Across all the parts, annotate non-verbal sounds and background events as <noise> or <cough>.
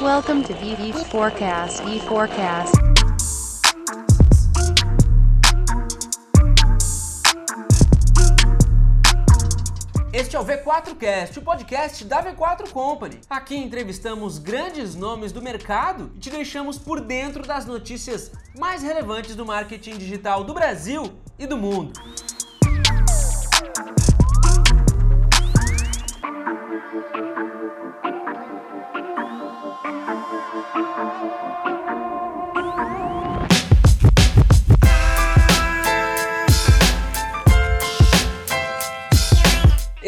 Welcome to VV Forecast. V Forecast. Este é o V4Cast, o podcast da V4 Company. Aqui entrevistamos grandes nomes do mercado e te deixamos por dentro das notícias mais relevantes do marketing digital do Brasil e do mundo.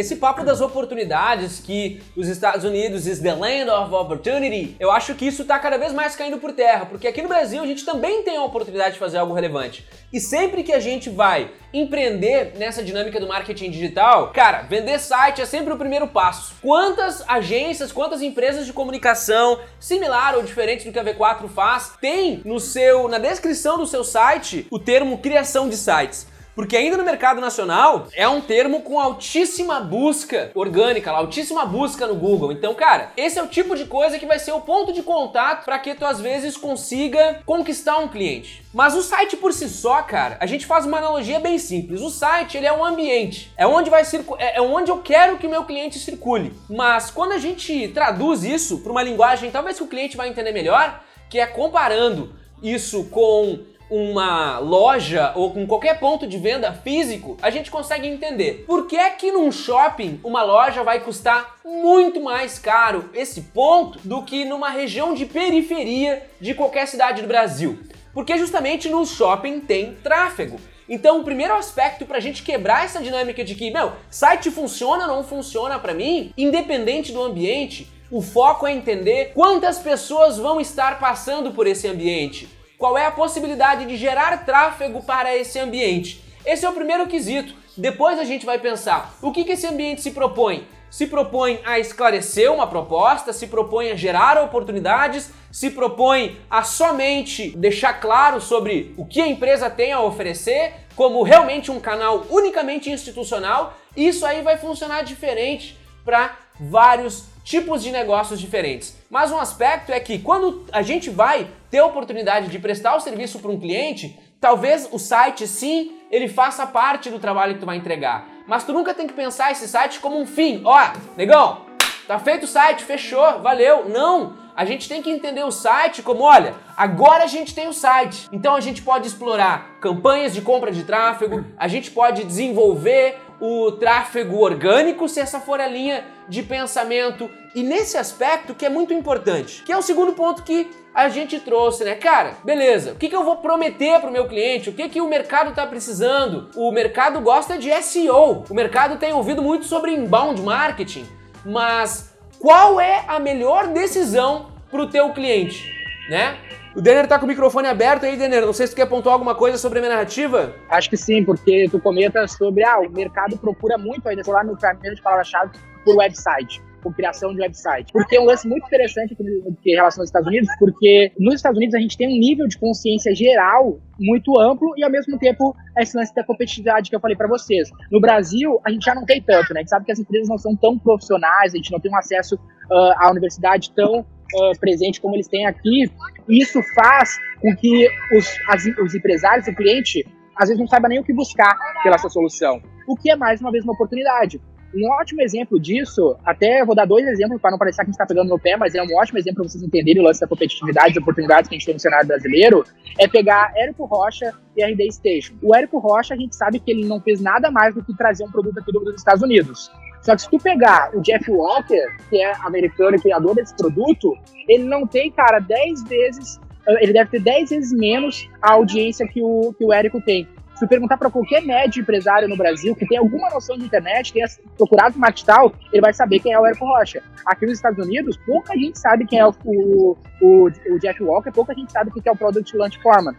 Esse papo das oportunidades que os Estados Unidos is the land of opportunity, eu acho que isso tá cada vez mais caindo por terra, porque aqui no Brasil a gente também tem a oportunidade de fazer algo relevante. E sempre que a gente vai empreender nessa dinâmica do marketing digital, cara, vender site é sempre o primeiro passo. Quantas agências, quantas empresas de comunicação similar ou diferentes do que a V4 faz, tem no seu na descrição do seu site o termo criação de sites? Porque ainda no mercado nacional é um termo com altíssima busca orgânica, altíssima busca no Google. Então, cara, esse é o tipo de coisa que vai ser o ponto de contato para que tu às vezes consiga conquistar um cliente. Mas o site por si só, cara, a gente faz uma analogia bem simples. O site, ele é um ambiente. É onde vai circu é onde eu quero que o meu cliente circule. Mas quando a gente traduz isso para uma linguagem, talvez que o cliente vai entender melhor, que é comparando isso com uma loja ou com qualquer ponto de venda físico, a gente consegue entender por que é que num shopping uma loja vai custar muito mais caro esse ponto do que numa região de periferia de qualquer cidade do Brasil. Porque justamente no shopping tem tráfego. Então, o primeiro aspecto para a gente quebrar essa dinâmica de que, meu, site funciona ou não funciona para mim, independente do ambiente, o foco é entender quantas pessoas vão estar passando por esse ambiente qual é a possibilidade de gerar tráfego para esse ambiente. Esse é o primeiro quesito. Depois a gente vai pensar o que, que esse ambiente se propõe. Se propõe a esclarecer uma proposta, se propõe a gerar oportunidades, se propõe a somente deixar claro sobre o que a empresa tem a oferecer, como realmente um canal unicamente institucional. Isso aí vai funcionar diferente para vários tipos de negócios diferentes. Mas um aspecto é que quando a gente vai ter a oportunidade de prestar o serviço para um cliente, talvez o site sim, ele faça parte do trabalho que tu vai entregar. Mas tu nunca tem que pensar esse site como um fim. Ó, negão, tá feito o site, fechou, valeu. Não, a gente tem que entender o site como, olha, agora a gente tem o site. Então a gente pode explorar campanhas de compra de tráfego, a gente pode desenvolver o tráfego orgânico, se essa for a linha de pensamento. E nesse aspecto que é muito importante, que é o segundo ponto que a gente trouxe, né? Cara, beleza, o que, que eu vou prometer para o meu cliente? O que, que o mercado está precisando? O mercado gosta de SEO, o mercado tem ouvido muito sobre inbound marketing, mas qual é a melhor decisão para o teu cliente, né? O Denner tá com o microfone aberto aí, Denner. Não sei se tu quer pontuar alguma coisa sobre a minha narrativa. Acho que sim, porque tu comenta sobre, ah, o mercado procura muito ainda, sei lá, no caminho de palavra-chave por website com criação de website. Porque é um lance muito interessante em relação aos Estados Unidos, porque nos Estados Unidos a gente tem um nível de consciência geral muito amplo e ao mesmo tempo esse lance da competitividade que eu falei para vocês. No Brasil, a gente já não tem tanto, né? A gente sabe que as empresas não são tão profissionais, a gente não tem um acesso uh, à universidade tão uh, presente como eles têm aqui. Isso faz com que os, as, os empresários, o cliente, às vezes não saiba nem o que buscar pela sua solução. O que é mais uma vez uma oportunidade. Um ótimo exemplo disso, até vou dar dois exemplos para não parecer que a gente está pegando no pé, mas é um ótimo exemplo para vocês entenderem o lance da competitividade e oportunidades que a gente tem no cenário brasileiro, é pegar Érico Rocha e RD Station. O Érico Rocha, a gente sabe que ele não fez nada mais do que trazer um produto aqui dos Estados Unidos. Só que se tu pegar o Jeff Walker, que é americano e criador desse produto, ele não tem, cara, 10 vezes, ele deve ter 10 vezes menos a audiência que o, que o Érico tem. Se perguntar para qualquer médio empresário no Brasil que tem alguma noção de internet, tenha procurado marketing tal, ele vai saber quem é o Érico Rocha. Aqui nos Estados Unidos, pouca gente sabe quem é o, o, o, o Jeff Walker, pouca gente sabe quem é o Product Launch Foreman.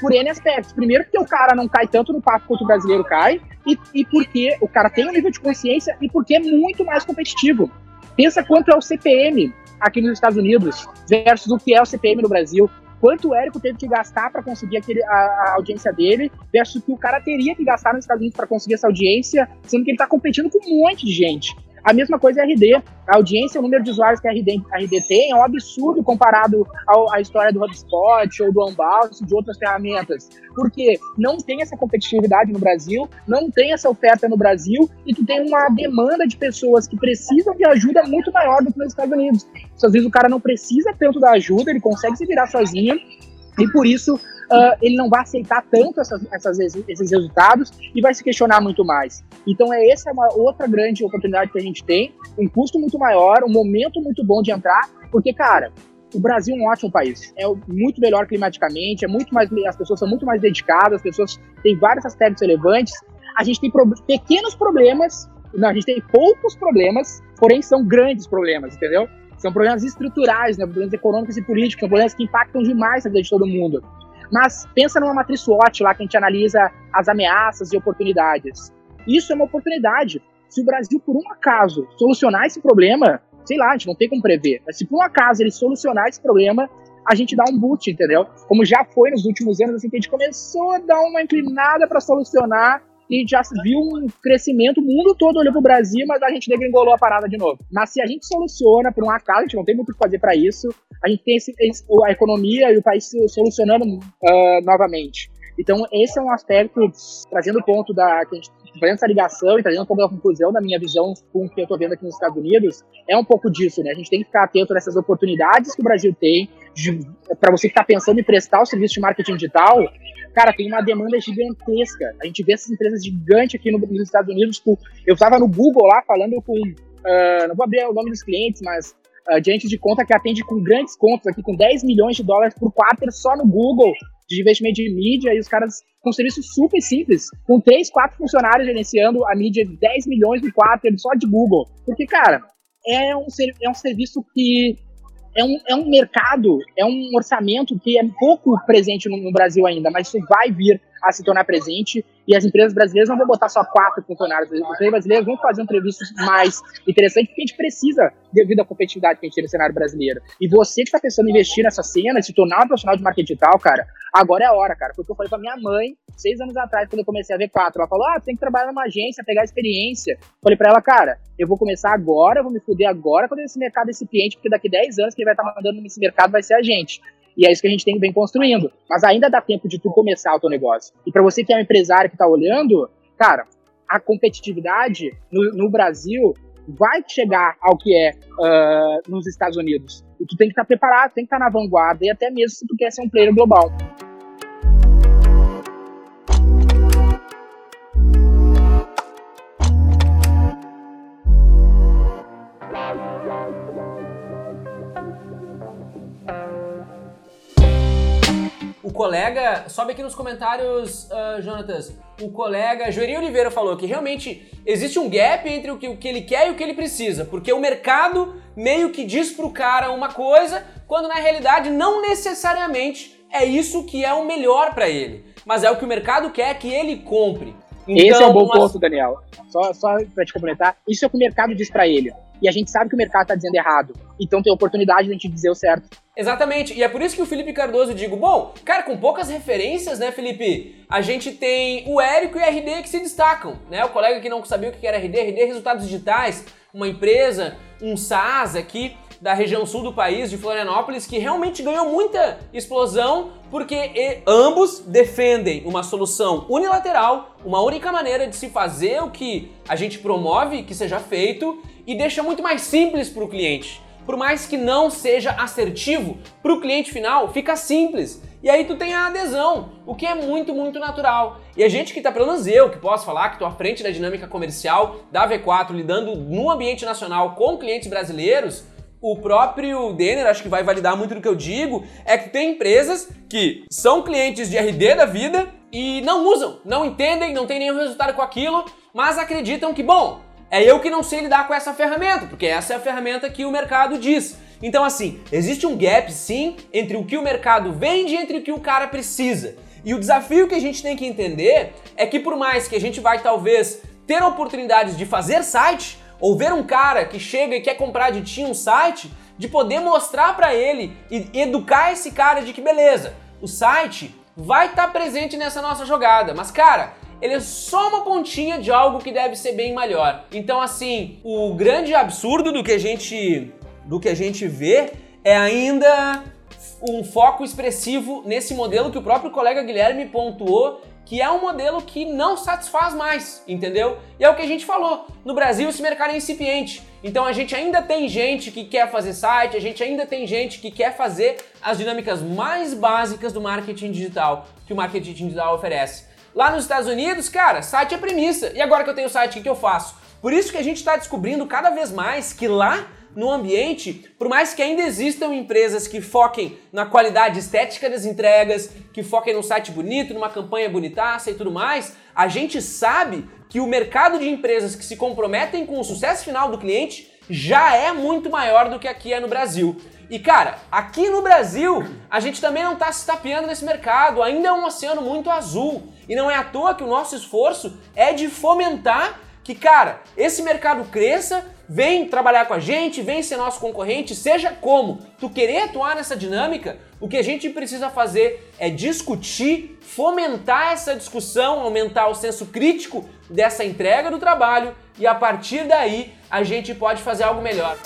Por N aspectos. Primeiro, porque o cara não cai tanto no papo quanto o brasileiro cai, e, e porque o cara tem um nível de consciência e porque é muito mais competitivo. Pensa quanto é o CPM aqui nos Estados Unidos versus o que é o CPM no Brasil quanto o Érico teve que gastar para conseguir aquele, a, a, audiência dele, versus o que o cara teria que gastar nos Estados Unidos para conseguir essa audiência, sendo que ele está competindo com um monte de gente. A mesma coisa é RD. A audiência, o número de usuários que a RD, a RD tem é um absurdo comparado ao, à história do HubSpot ou do Unbounce, de outras ferramentas. Porque não tem essa competitividade no Brasil, não tem essa oferta no Brasil e tu tem uma demanda de pessoas que precisam de ajuda muito maior do que nos Estados Unidos. Às vezes o cara não precisa tanto da ajuda, ele consegue se virar sozinho e por isso uh, ele não vai aceitar tanto essas, essas, esses resultados e vai se questionar muito mais. Então, é essa é uma outra grande oportunidade que a gente tem, um custo muito maior, um momento muito bom de entrar, porque, cara, o Brasil é um ótimo país. É muito melhor climaticamente, é muito mais, as pessoas são muito mais dedicadas, as pessoas têm vários aspectos relevantes. A gente tem pro, pequenos problemas, não, a gente tem poucos problemas, porém são grandes problemas, entendeu? São problemas estruturais, né? problemas econômicos e políticos, são problemas que impactam demais a vida de todo mundo. Mas pensa numa matriz SWOT lá que a gente analisa as ameaças e oportunidades. Isso é uma oportunidade. Se o Brasil, por um acaso, solucionar esse problema, sei lá, a gente não tem como prever, mas se por um acaso ele solucionar esse problema, a gente dá um boot, entendeu? Como já foi nos últimos anos, assim, que a gente começou a dar uma inclinada para solucionar e já se viu um crescimento, o mundo todo olhou pro Brasil, mas a gente degringolou a parada de novo. Mas se a gente soluciona por um acaso, a gente não tem muito o que fazer para isso, a gente tem esse, a economia e o país solucionando uh, novamente. Então, esse é um aspecto, trazendo o ponto da que a gente fazendo essa ligação e trazendo como conclusão da minha visão com o que eu estou vendo aqui nos Estados Unidos, é um pouco disso, né? A gente tem que ficar atento nessas oportunidades que o Brasil tem, para você que está pensando em prestar o serviço de marketing digital, cara, tem uma demanda gigantesca. A gente vê essas empresas gigantes aqui no, nos Estados Unidos. Com, eu estava no Google lá falando com. Uh, não vou abrir o nome dos clientes, mas uh, de de conta que atende com grandes contas aqui, com 10 milhões de dólares por quarter só no Google, de investimento de mídia, e os caras com um serviço super simples, com 3, 4 funcionários gerenciando a mídia de 10 milhões de quarter só de Google. Porque, cara, é um, é um serviço que é um, é um mercado, é um orçamento que é pouco presente no, no Brasil ainda, mas isso vai vir a se tornar presente e as empresas brasileiras não vão botar só quatro funcionários, as empresas brasileiras vão fazer um serviço mais interessante porque a gente precisa devido à competitividade que a gente tem no cenário brasileiro. E você que está pensando em investir nessa cena, se tornar um profissional de marketing digital, cara, agora é a hora, cara. Foi o que eu falei pra minha mãe seis anos atrás, quando eu comecei a ver quatro. Ela falou: ah, tem que trabalhar numa agência, pegar experiência. Falei pra ela, cara, eu vou começar agora, eu vou me fuder agora quando esse mercado esse cliente, porque daqui 10 anos quem vai estar tá mandando nesse mercado vai ser a gente. E é isso que a gente tem bem construindo. Mas ainda dá tempo de tu começar o teu negócio. E para você que é um empresário que está olhando, cara, a competitividade no, no, Brasil vai chegar ao que é uh, nos Estados Unidos. E tu tem que estar tá preparado, tem que estar tá na vanguarda, e até mesmo se tu quer ser um player global. colega, sobe aqui nos comentários, uh, Jonatas, o colega Joeri Oliveira falou que realmente existe um gap entre o que, o que ele quer e o que ele precisa, porque o mercado meio que diz pro cara uma coisa, quando na realidade não necessariamente é isso que é o melhor para ele, mas é o que o mercado quer que ele compre. Então, Esse é um bom uma... ponto, Daniel. Só, só para te complementar, isso é o que o mercado diz para ele e a gente sabe que o mercado está dizendo errado. Então tem a oportunidade de a gente dizer o certo. Exatamente, e é por isso que o Felipe Cardoso digo, bom, cara, com poucas referências, né, Felipe? A gente tem o Érico e o RD que se destacam, né? O colega que não sabia o que era RD, RD Resultados Digitais, uma empresa, um SaaS aqui da região sul do país, de Florianópolis, que realmente ganhou muita explosão porque ambos defendem uma solução unilateral, uma única maneira de se fazer o que a gente promove que seja feito e deixa muito mais simples para o cliente. Por mais que não seja assertivo, para o cliente final fica simples. E aí tu tem a adesão, o que é muito, muito natural. E a gente que tá, pelo menos eu, que posso falar, que tô à frente da dinâmica comercial da V4, lidando no ambiente nacional com clientes brasileiros, o próprio Denner, acho que vai validar muito do que eu digo, é que tem empresas que são clientes de RD da vida e não usam, não entendem, não tem nenhum resultado com aquilo, mas acreditam que, bom, é eu que não sei lidar com essa ferramenta, porque essa é a ferramenta que o mercado diz. Então, assim, existe um gap sim entre o que o mercado vende e entre o que o cara precisa. E o desafio que a gente tem que entender é que, por mais que a gente vai talvez ter oportunidades de fazer site, ou ver um cara que chega e quer comprar de ti um site, de poder mostrar para ele e educar esse cara de que beleza, o site vai estar tá presente nessa nossa jogada, mas cara, ele é só uma pontinha de algo que deve ser bem maior. Então, assim, o grande absurdo do que a gente do que a gente vê é ainda um foco expressivo nesse modelo que o próprio colega Guilherme pontuou, que é um modelo que não satisfaz mais, entendeu? E é o que a gente falou. No Brasil esse mercado é incipiente. Então a gente ainda tem gente que quer fazer site, a gente ainda tem gente que quer fazer as dinâmicas mais básicas do marketing digital que o marketing digital oferece. Lá nos Estados Unidos, cara, site é premissa. E agora que eu tenho site, o que eu faço? Por isso que a gente está descobrindo cada vez mais que lá no ambiente, por mais que ainda existam empresas que foquem na qualidade estética das entregas, que foquem num site bonito, numa campanha bonitaça e tudo mais, a gente sabe que o mercado de empresas que se comprometem com o sucesso final do cliente já é muito maior do que aqui é no Brasil. E cara, aqui no Brasil, a gente também não está se tapeando nesse mercado, ainda é um oceano muito azul. E não é à toa que o nosso esforço é de fomentar que, cara, esse mercado cresça Vem trabalhar com a gente, vem ser nosso concorrente, seja como tu querer atuar nessa dinâmica, o que a gente precisa fazer é discutir, fomentar essa discussão, aumentar o senso crítico dessa entrega do trabalho e a partir daí a gente pode fazer algo melhor.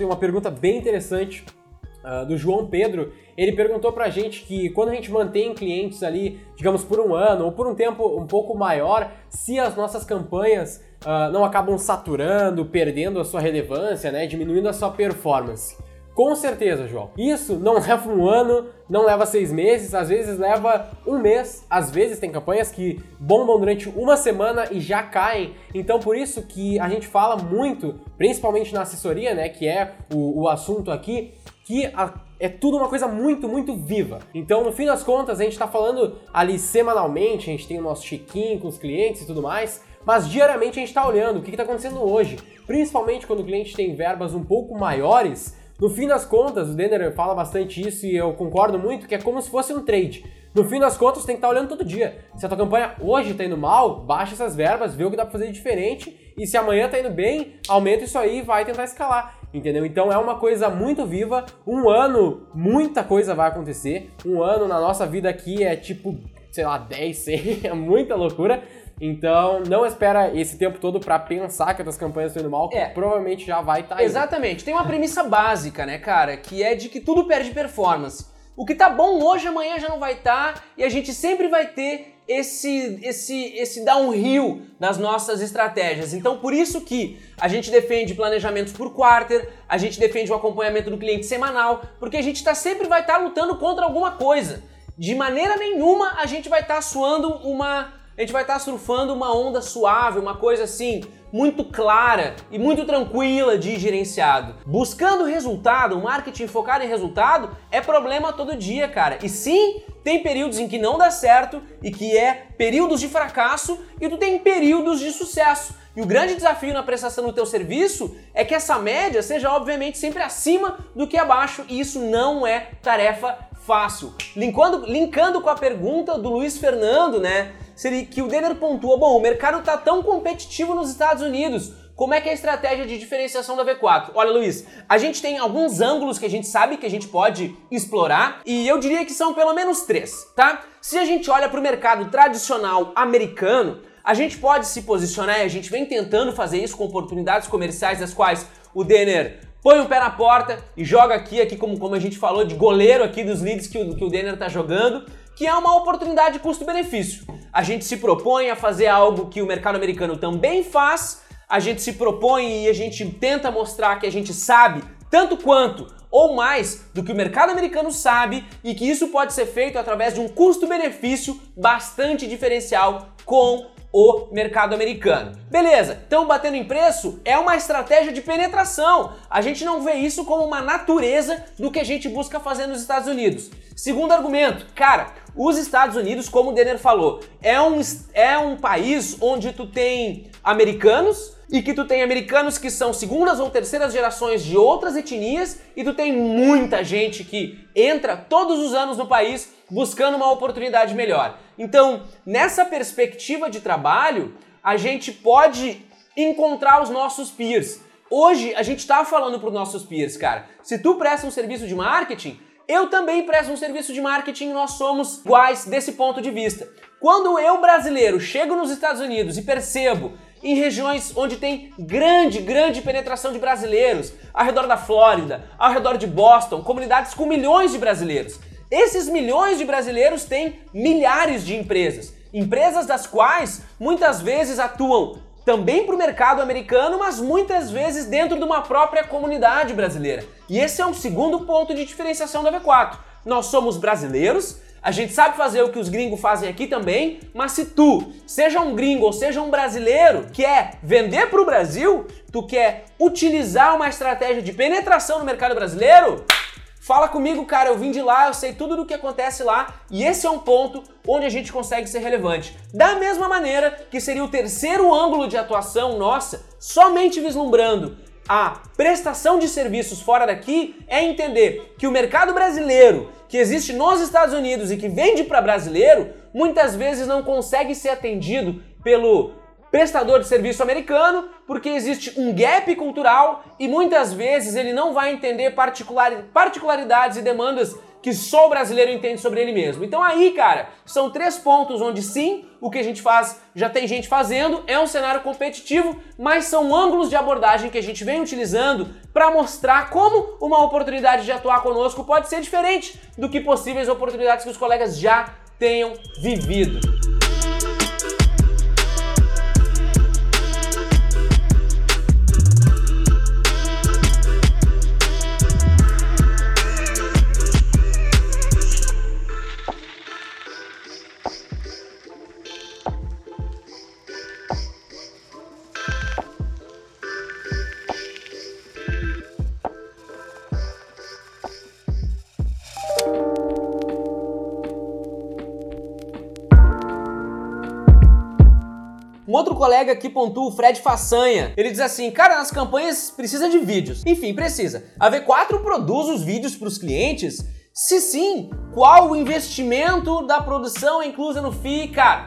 Tem uma pergunta bem interessante uh, do João Pedro. Ele perguntou pra gente que quando a gente mantém clientes ali, digamos por um ano ou por um tempo um pouco maior, se as nossas campanhas uh, não acabam saturando, perdendo a sua relevância, né, diminuindo a sua performance. Com certeza, João. Isso não <laughs> leva um ano, não leva seis meses, às vezes leva um mês. Às vezes tem campanhas que bombam durante uma semana e já caem. Então por isso que a gente fala muito, principalmente na assessoria, né, que é o, o assunto aqui, que a, é tudo uma coisa muito, muito viva. Então, no fim das contas, a gente está falando ali semanalmente, a gente tem o nosso check-in com os clientes e tudo mais, mas diariamente a gente está olhando o que está acontecendo hoje. Principalmente quando o cliente tem verbas um pouco maiores, no fim das contas, o Denner fala bastante isso e eu concordo muito, que é como se fosse um trade. No fim das contas, tem que estar olhando todo dia. Se a tua campanha hoje está indo mal, baixa essas verbas, vê o que dá para fazer diferente e se amanhã está indo bem, aumenta isso aí e vai tentar escalar. Entendeu? Então é uma coisa muito viva. Um ano, muita coisa vai acontecer. Um ano na nossa vida aqui é tipo, sei lá, 10, 100, <laughs> é muita loucura. Então, não espera esse tempo todo para pensar que as campanhas estão indo mal, que é. provavelmente já vai estar tá Exatamente. Tem uma premissa básica, né, cara, que é de que tudo perde performance. O que tá bom hoje, amanhã já não vai estar, tá, e a gente sempre vai ter esse esse esse downhill nas nossas estratégias. Então, por isso que a gente defende planejamentos por quarter, a gente defende o acompanhamento do cliente semanal, porque a gente tá sempre vai estar tá lutando contra alguma coisa. De maneira nenhuma a gente vai estar tá suando uma a gente vai estar surfando uma onda suave, uma coisa assim, muito clara e muito tranquila de gerenciado. Buscando resultado, um marketing focado em resultado é problema todo dia, cara. E sim, tem períodos em que não dá certo e que é períodos de fracasso e tu tem períodos de sucesso. E o grande desafio na prestação do teu serviço é que essa média seja obviamente sempre acima do que abaixo e isso não é tarefa fácil. Linkando, linkando com a pergunta do Luiz Fernando, né? Seria que o Denner pontua, bom, o mercado está tão competitivo nos Estados Unidos, como é que é a estratégia de diferenciação da V4? Olha, Luiz, a gente tem alguns ângulos que a gente sabe que a gente pode explorar e eu diria que são pelo menos três, tá? Se a gente olha para o mercado tradicional americano, a gente pode se posicionar e a gente vem tentando fazer isso com oportunidades comerciais das quais o Denner põe o pé na porta e joga aqui, aqui como, como a gente falou, de goleiro aqui dos leads que o, que o Denner tá jogando que é uma oportunidade custo-benefício. A gente se propõe a fazer algo que o mercado americano também faz, a gente se propõe e a gente tenta mostrar que a gente sabe tanto quanto ou mais do que o mercado americano sabe e que isso pode ser feito através de um custo-benefício bastante diferencial com o mercado americano. Beleza, então batendo em preço é uma estratégia de penetração. A gente não vê isso como uma natureza do que a gente busca fazer nos Estados Unidos. Segundo argumento, cara, os Estados Unidos, como o Denner falou, é um, é um país onde tu tem americanos e que tu tem americanos que são segundas ou terceiras gerações de outras etnias e tu tem muita gente que entra todos os anos no país buscando uma oportunidade melhor. Então, nessa perspectiva de trabalho, a gente pode encontrar os nossos peers. Hoje a gente está falando para os nossos peers, cara. Se tu presta um serviço de marketing, eu também presto um serviço de marketing, nós somos iguais desse ponto de vista. Quando eu, brasileiro, chego nos Estados Unidos e percebo em regiões onde tem grande, grande penetração de brasileiros, ao redor da Flórida, ao redor de Boston, comunidades com milhões de brasileiros. Esses milhões de brasileiros têm milhares de empresas, empresas das quais muitas vezes atuam também para o mercado americano, mas muitas vezes dentro de uma própria comunidade brasileira. E esse é um segundo ponto de diferenciação da V4. Nós somos brasileiros, a gente sabe fazer o que os gringos fazem aqui também, mas se tu, seja um gringo ou seja um brasileiro, quer vender para o Brasil, tu quer utilizar uma estratégia de penetração no mercado brasileiro, Fala comigo, cara, eu vim de lá, eu sei tudo do que acontece lá e esse é um ponto onde a gente consegue ser relevante. Da mesma maneira que seria o terceiro ângulo de atuação nossa, somente vislumbrando a prestação de serviços fora daqui, é entender que o mercado brasileiro que existe nos Estados Unidos e que vende para brasileiro, muitas vezes não consegue ser atendido pelo prestador de serviço americano, porque existe um gap cultural e muitas vezes ele não vai entender particularidades e demandas que só o brasileiro entende sobre ele mesmo. Então aí, cara, são três pontos onde sim, o que a gente faz já tem gente fazendo, é um cenário competitivo, mas são ângulos de abordagem que a gente vem utilizando para mostrar como uma oportunidade de atuar conosco pode ser diferente do que possíveis oportunidades que os colegas já tenham vivido. Colega aqui pontua, o Fred Façanha. Ele diz assim: cara, nas campanhas precisa de vídeos. Enfim, precisa. A V4 produz os vídeos para os clientes? Se sim, qual o investimento da produção inclusa no FII, cara?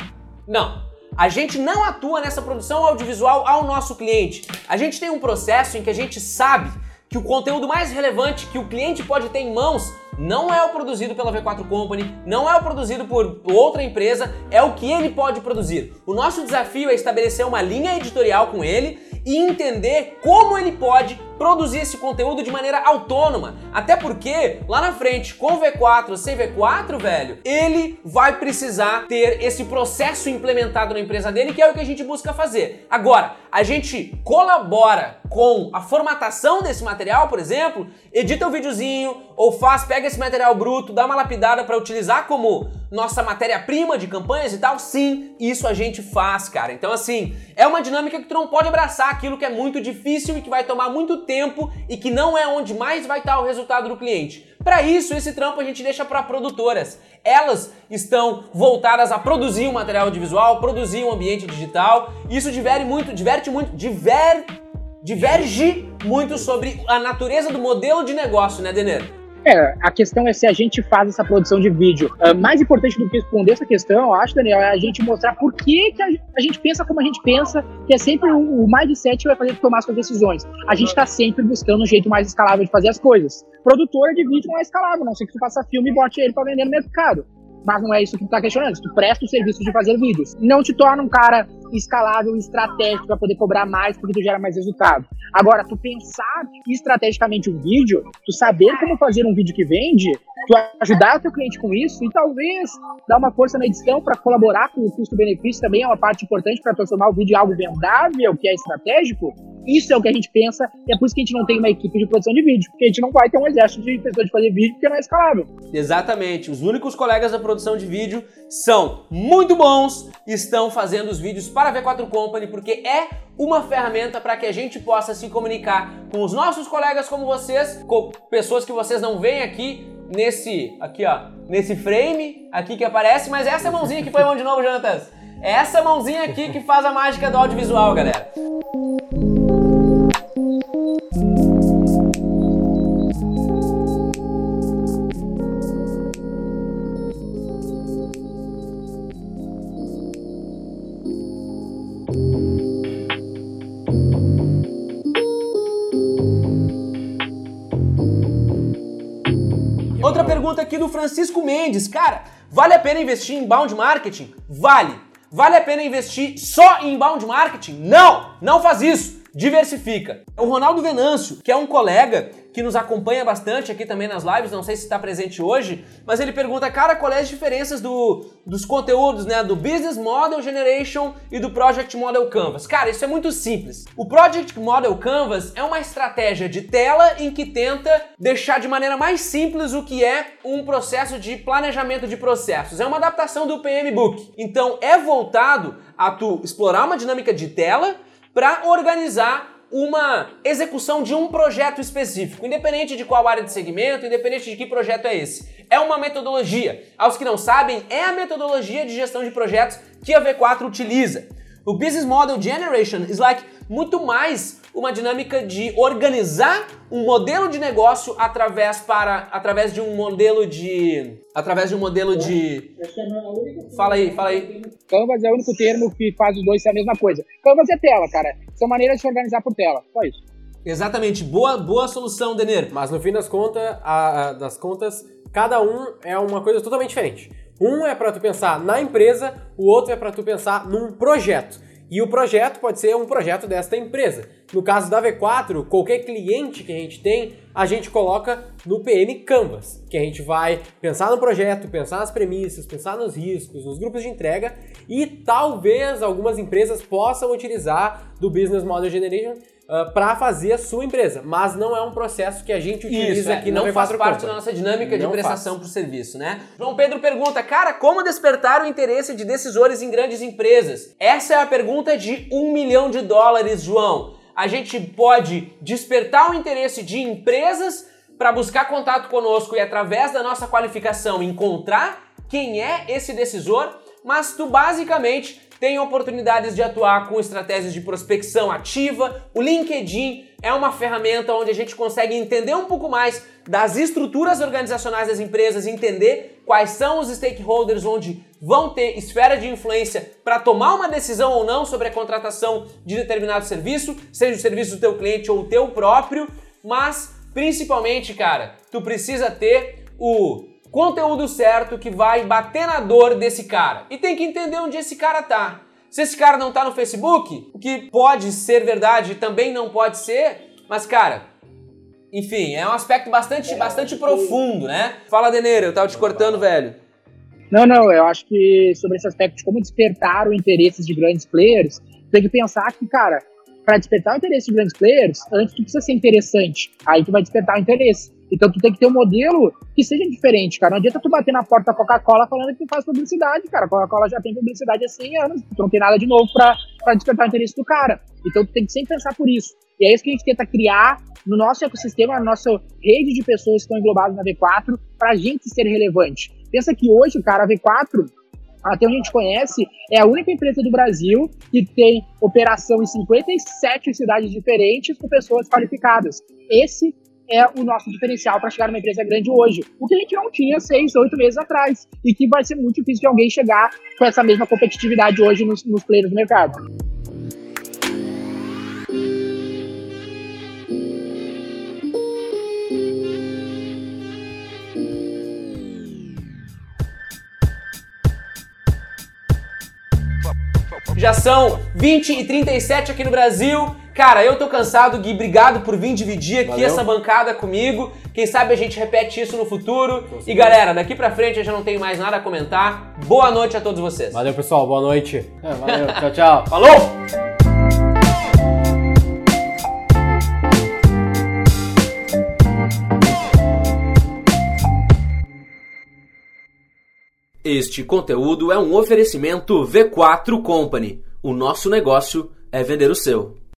Não. A gente não atua nessa produção audiovisual ao nosso cliente. A gente tem um processo em que a gente sabe que o conteúdo mais relevante que o cliente pode ter em mãos não é o produzido pela V4 Company, não é o produzido por outra empresa, é o que ele pode produzir. O nosso desafio é estabelecer uma linha editorial com ele e entender como ele pode produzir esse conteúdo de maneira autônoma. Até porque lá na frente, com V4, sem V4, velho, ele vai precisar ter esse processo implementado na empresa dele, que é o que a gente busca fazer. Agora, a gente colabora com a formatação desse material, por exemplo, edita o um videozinho ou faz, pega esse material bruto, dá uma lapidada para utilizar como nossa matéria-prima de campanhas e tal. Sim, isso a gente faz, cara. Então assim, é uma dinâmica que tu não pode abraçar aquilo que é muito difícil e que vai tomar muito tempo e que não é onde mais vai estar o resultado do cliente. Para isso, esse trampo a gente deixa para produtoras. Elas estão voltadas a produzir um material audiovisual, produzir um ambiente digital. Isso diverte muito, diverte muito, diver, diverge muito sobre a natureza do modelo de negócio, né, Denner? É, a questão é se a gente faz essa produção de vídeo. Uh, mais importante do que responder essa questão, eu acho, Daniel, é a gente mostrar por que, que a, gente pensa como a gente pensa, que é sempre o, o mindset que vai fazer tomar suas decisões. A gente está sempre buscando um jeito mais escalável de fazer as coisas. Produtora de vídeo não é escalável, não sei que tu faça filme e bote ele para vender no mercado. Mas não é isso que tu tá questionando. Tu presta o serviço de fazer vídeos, não te torna um cara escalável estratégico para poder cobrar mais porque tu gera mais resultado. Agora, tu pensar estrategicamente um vídeo, tu saber como fazer um vídeo que vende, tu ajudar o teu cliente com isso e talvez dar uma força na edição para colaborar com o custo-benefício também é uma parte importante para transformar o vídeo em algo vendável, que é estratégico. Isso é o que a gente pensa e é por isso que a gente não tem uma equipe de produção de vídeo, porque a gente não vai ter um exército de pessoas de fazer vídeo porque não é escalável. Exatamente. Os únicos colegas da produção de vídeo são muito bons estão fazendo os vídeos para a V4 Company porque é uma ferramenta para que a gente possa se comunicar com os nossos colegas como vocês, com pessoas que vocês não veem aqui nesse aqui ó, nesse frame aqui que aparece, mas essa mãozinha que foi mão de novo, Jonatas. Essa mãozinha aqui que faz a mágica do audiovisual, galera. Aqui do Francisco Mendes. Cara, vale a pena investir em inbound marketing? Vale. Vale a pena investir só em inbound marketing? Não! Não faz isso! Diversifica. O Ronaldo Venâncio, que é um colega que nos acompanha bastante aqui também nas lives, não sei se está presente hoje, mas ele pergunta, cara, quais as diferenças do, dos conteúdos, né, do Business Model Generation e do Project Model Canvas? Cara, isso é muito simples. O Project Model Canvas é uma estratégia de tela em que tenta deixar de maneira mais simples o que é um processo de planejamento de processos. É uma adaptação do PM Book. Então, é voltado a tu explorar uma dinâmica de tela para organizar uma execução de um projeto específico, independente de qual área de segmento, independente de que projeto é esse. É uma metodologia. Aos que não sabem, é a metodologia de gestão de projetos que a V4 utiliza. O Business Model Generation is like muito mais uma dinâmica de organizar um modelo de negócio através para através de um modelo de através de um modelo de Fala aí, fala aí. Canvas é o único termo que faz os dois ser a mesma coisa. Canvas é tela, cara. São maneiras de se organizar por tela. Só isso. Exatamente. Boa, boa solução, Denner. Mas no fim das contas, a, a, das contas, cada um é uma coisa totalmente diferente. Um é para tu pensar na empresa, o outro é para tu pensar num projeto. E o projeto pode ser um projeto desta empresa. No caso da V4, qualquer cliente que a gente tem, a gente coloca no PM Canvas, que a gente vai pensar no projeto, pensar nas premissas, pensar nos riscos, nos grupos de entrega e talvez algumas empresas possam utilizar do Business Model Generation uh, para fazer a sua empresa, mas não é um processo que a gente utiliza Isso, é, aqui não V4 faz parte Company. da nossa dinâmica de Não prestação faz. para o serviço, né? João Pedro pergunta, cara, como despertar o interesse de decisores em grandes empresas? Essa é a pergunta de um milhão de dólares, João. A gente pode despertar o interesse de empresas para buscar contato conosco e através da nossa qualificação encontrar quem é esse decisor, mas tu basicamente tem oportunidades de atuar com estratégias de prospecção ativa. O LinkedIn é uma ferramenta onde a gente consegue entender um pouco mais das estruturas organizacionais das empresas, entender quais são os stakeholders onde vão ter esfera de influência para tomar uma decisão ou não sobre a contratação de determinado serviço, seja o serviço do teu cliente ou o teu próprio, mas principalmente, cara, tu precisa ter o conteúdo certo que vai bater na dor desse cara. E tem que entender onde esse cara tá. Se esse cara não tá no Facebook, o que pode ser verdade também não pode ser, mas cara, enfim, é um aspecto bastante, bastante profundo, né? Fala, Deneira, eu tava te cortando, velho. Não, não, eu acho que sobre esse aspecto de como despertar o interesse de grandes players, tem que pensar que, cara, para despertar o interesse de grandes players, antes tu precisa ser interessante. Aí tu vai despertar o interesse. Então tu tem que ter um modelo que seja diferente, cara. Não adianta tu bater na porta da Coca-Cola falando que tu faz publicidade, cara. A Coca-Cola já tem publicidade há 100 anos, tu não tem nada de novo pra, pra despertar o interesse do cara. Então tu tem que sempre pensar por isso. E é isso que a gente tenta criar no nosso ecossistema, na nossa rede de pessoas que estão englobadas na V4, pra gente ser relevante. Pensa que hoje, cara, a V4 até onde a gente conhece, é a única empresa do Brasil que tem operação em 57 cidades diferentes com pessoas qualificadas. Esse é o nosso diferencial para chegar numa empresa grande hoje. O que a gente não tinha seis, oito meses atrás. E que vai ser muito difícil de alguém chegar com essa mesma competitividade hoje nos, nos players do mercado. Já são 20 e 37 aqui no Brasil. Cara, eu tô cansado, Gui. Obrigado por vir dividir aqui Valeu. essa bancada comigo. Quem sabe a gente repete isso no futuro. E galera, daqui pra frente eu já não tenho mais nada a comentar. Boa noite a todos vocês. Valeu, pessoal. Boa noite. É, valeu. tchau, tchau. <laughs> Falou! Este conteúdo é um oferecimento V4 Company. O nosso negócio é vender o seu.